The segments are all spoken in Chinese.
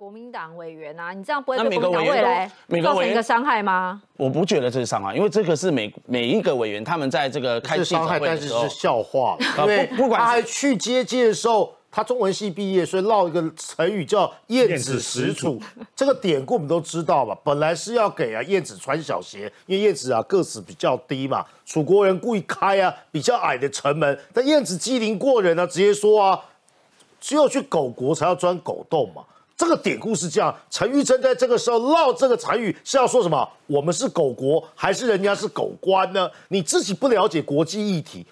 国民党委员啊，你这样不会对国民党未来造成一个伤害吗？我不觉得这是伤害，因为这个是每每一个委员他们在这个开伤害，但是是笑话，因为不管他还去接机的时候。他中文系毕业，所以唠一个成语叫“燕子使楚”。这个典故我们都知道吧？本来是要给啊燕子穿小鞋，因为燕子啊个子比较低嘛。楚国人故意开啊比较矮的城门，但燕子机灵过人啊，直接说啊，只有去狗国才要钻狗洞嘛。这个典故是这样。陈玉珍在这个时候唠这个成语是要说什么？我们是狗国，还是人家是狗官呢？你自己不了解国际议题。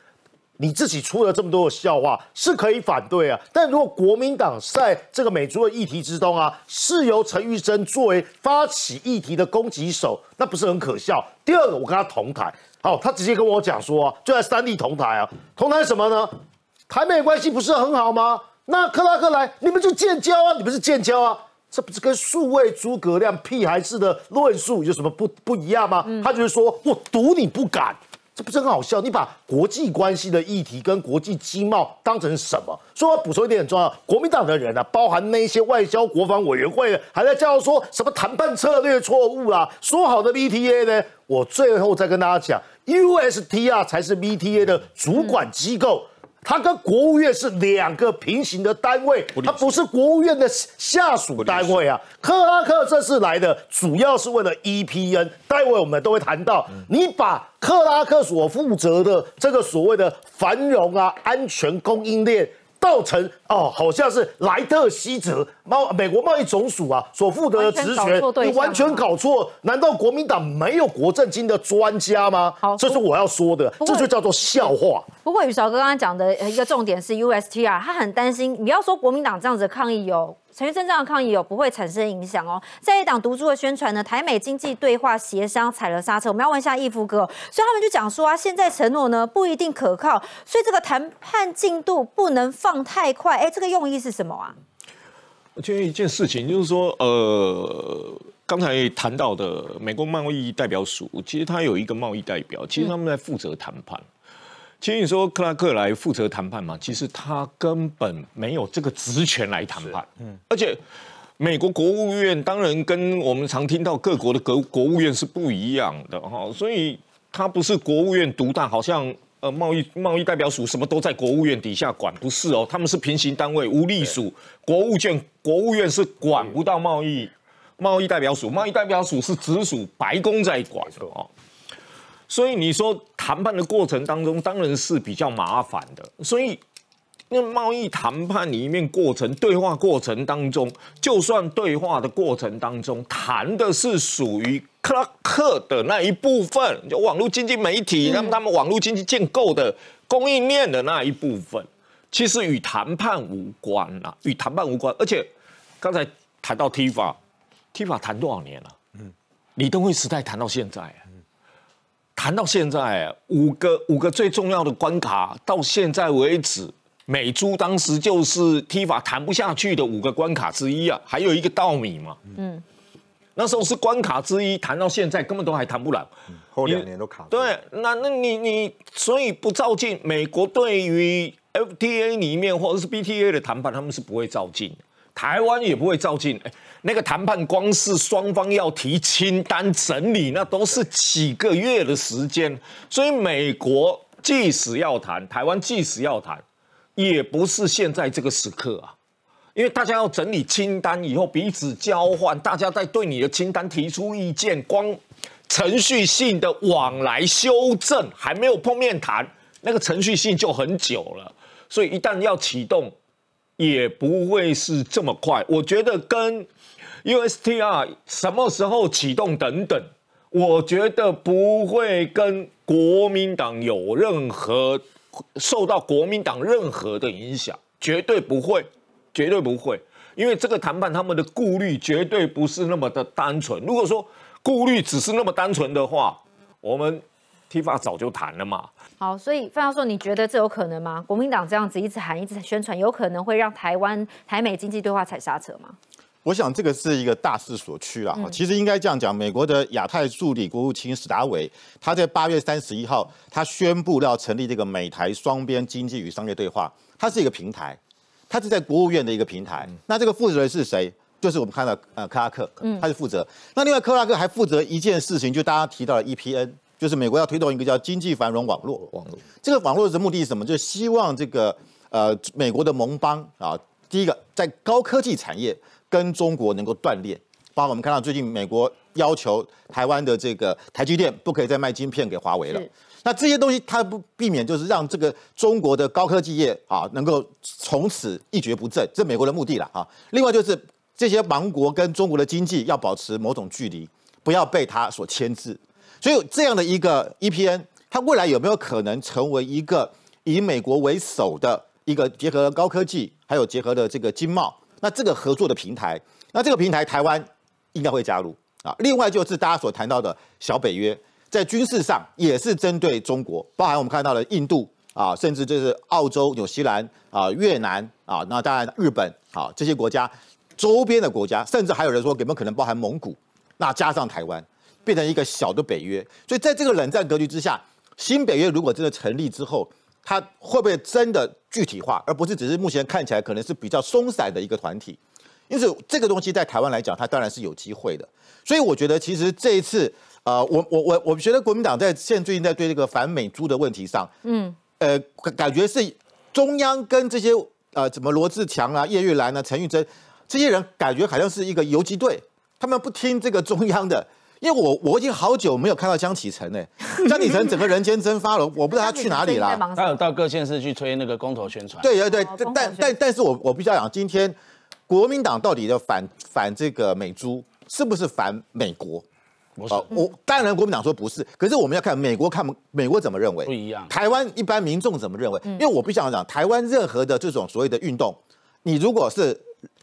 你自己出了这么多的笑话，是可以反对啊。但如果国民党在这个美猪的议题之中啊，是由陈玉珍作为发起议题的攻击手，那不是很可笑？第二个，我跟他同台，好，他直接跟我讲说啊，就在三地同台啊，同台什么呢？台美关系不是很好吗？那克拉克来，你们就建交啊，你们是建交啊，这不是跟数位诸葛亮屁孩子的论述有什么不不一样吗？他就是说我赌你不敢。这不是很好笑？你把国际关系的议题跟国际经贸当成什么？所以我补充一点很重要：国民党的人呢，包含那些外交国防委员会，还在叫说什么谈判策略错误啊？说好的 BTA 呢？我最后再跟大家讲，USTR 才是 BTA 的主管机构。它跟国务院是两个平行的单位，它不是国务院的下属单位啊。克拉克这次来的主要是为了 EPN，待会我们都会谈到。你把克拉克所负责的这个所谓的繁荣啊、安全供应链。造成哦，好像是莱特希泽贸美国贸易总署啊所负责的职权，你完全搞错。难道国民党没有国政经的专家吗？好，这是我要说的，这就叫做笑话。不过宇韶哥刚刚讲的一个重点是 USTR，他很担心，你要说国民党这样子的抗议有。陈玉珍这样的抗议有不会产生影响哦。在一党独驻的宣传呢，台美经济对话协商踩了刹车。我们要问一下义夫哥，所以他们就讲说啊，现在承诺呢不一定可靠，所以这个谈判进度不能放太快。哎，这个用意是什么啊？我觉得一件事情就是说，呃，刚才谈到的美国贸易代表署，其实他有一个贸易代表，其实他们在负责谈判。其实你说克拉克来负责谈判嘛？其实他根本没有这个职权来谈判。嗯，而且美国国务院当然跟我们常听到各国的国国务院是不一样的哈，所以他不是国务院独大，好像呃贸易贸易代表署什么都在国务院底下管，不是哦，他们是平行单位，无隶属国务院，国务院是管不到贸易贸易代表署，贸易代表署是直属白宫在管的哦。所以你说谈判的过程当中，当然是比较麻烦的。所以那贸易谈判里面过程、对话过程当中，就算对话的过程当中谈的是属于克拉克的那一部分，就网络经济媒体让他们网络经济建构的供应链的那一部分，其实与谈判无关啊，与谈判无关。而且刚才谈到 T 法，T 法谈多少年了？嗯，李登辉时代谈到现在。谈到现在，五个五个最重要的关卡，到现在为止，美珠当时就是踢法谈不下去的五个关卡之一啊，还有一个稻米嘛，嗯，那时候是关卡之一，谈到现在根本都还谈不了，后两年都卡。对，那那你你所以不照进，美国对于 FTA 里面或者是 BTA 的谈判，他们是不会照进。台湾也不会照进，那个谈判光是双方要提清单整理，那都是几个月的时间。所以美国即使要谈，台湾即使要谈，也不是现在这个时刻啊，因为大家要整理清单以后彼此交换，大家在对你的清单提出意见，光程序性的往来修正还没有碰面谈，那个程序性就很久了。所以一旦要启动。也不会是这么快，我觉得跟 USTR 什么时候启动等等，我觉得不会跟国民党有任何受到国民党任何的影响，绝对不会，绝对不会，因为这个谈判他们的顾虑绝对不是那么的单纯。如果说顾虑只是那么单纯的话，我们 T 法早就谈了嘛。好，所以范教授，你觉得这有可能吗？国民党这样子一直喊、一直宣传，有可能会让台湾台美经济对话踩刹车吗？我想这个是一个大势所趋了。其实应该这样讲，美国的亚太助理国务卿史达伟，他在八月三十一号，他宣布要成立这个美台双边经济与商业对话，它是一个平台，它是在国务院的一个平台。那这个负责人是谁？就是我们看到呃克拉克，他是负责。那另外克拉克还负责一件事情，就大家提到了 EPN，就是美国要推动一个叫经济繁荣网络。网络这个网络的目的是什么？就是希望这个呃美国的盟邦啊，第一个在高科技产业跟中国能够断裂。包括我们看到最近美国要求台湾的这个台积电不可以再卖晶片给华为了。那这些东西它不避免就是让这个中国的高科技业啊能够从此一蹶不振，这美国的目的了啊。另外就是这些盟国跟中国的经济要保持某种距离，不要被它所牵制。所以这样的一个 EPN，它未来有没有可能成为一个以美国为首的一个结合高科技还有结合的这个经贸，那这个合作的平台？那这个平台台湾？应该会加入啊！另外就是大家所谈到的小北约，在军事上也是针对中国，包含我们看到的印度啊，甚至就是澳洲、纽西兰啊、越南啊，那当然日本啊这些国家周边的国家，甚至还有人说有没有可能包含蒙古？那加上台湾，变成一个小的北约。所以在这个冷战格局之下，新北约如果真的成立之后，它会不会真的具体化，而不是只是目前看起来可能是比较松散的一个团体？因此，这个东西在台湾来讲，它当然是有机会的。所以，我觉得其实这一次，呃，我我我我觉得国民党在现最近在对这个反美猪的问题上，嗯，呃，感觉是中央跟这些呃，怎么罗志强啊、叶玉兰啊、陈玉珍这些人，感觉好像是一个游击队，他们不听这个中央的。因为我我已经好久没有看到江启臣呢，江启臣整个人间蒸发了，我不知道他去哪里了。他有到各县市去推那个公投宣传。对对对，但但但是我我必须要讲今天。国民党到底的反反这个美猪，是不是反美国？哦，我当然国民党说不是，可是我们要看美国看美国怎么认为，不一样。台湾一般民众怎么认为？因为我必须要讲，台湾任何的这种所谓的运动，你如果是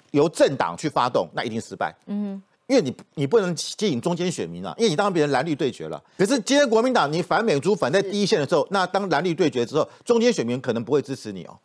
由政党去发动，那一定失败。嗯，因为你你不能吸引中间选民啊，因为你当别人蓝绿对决了。可是今天国民党你反美猪反在第一线的时候，那当蓝绿对决之后，中间选民可能不会支持你哦。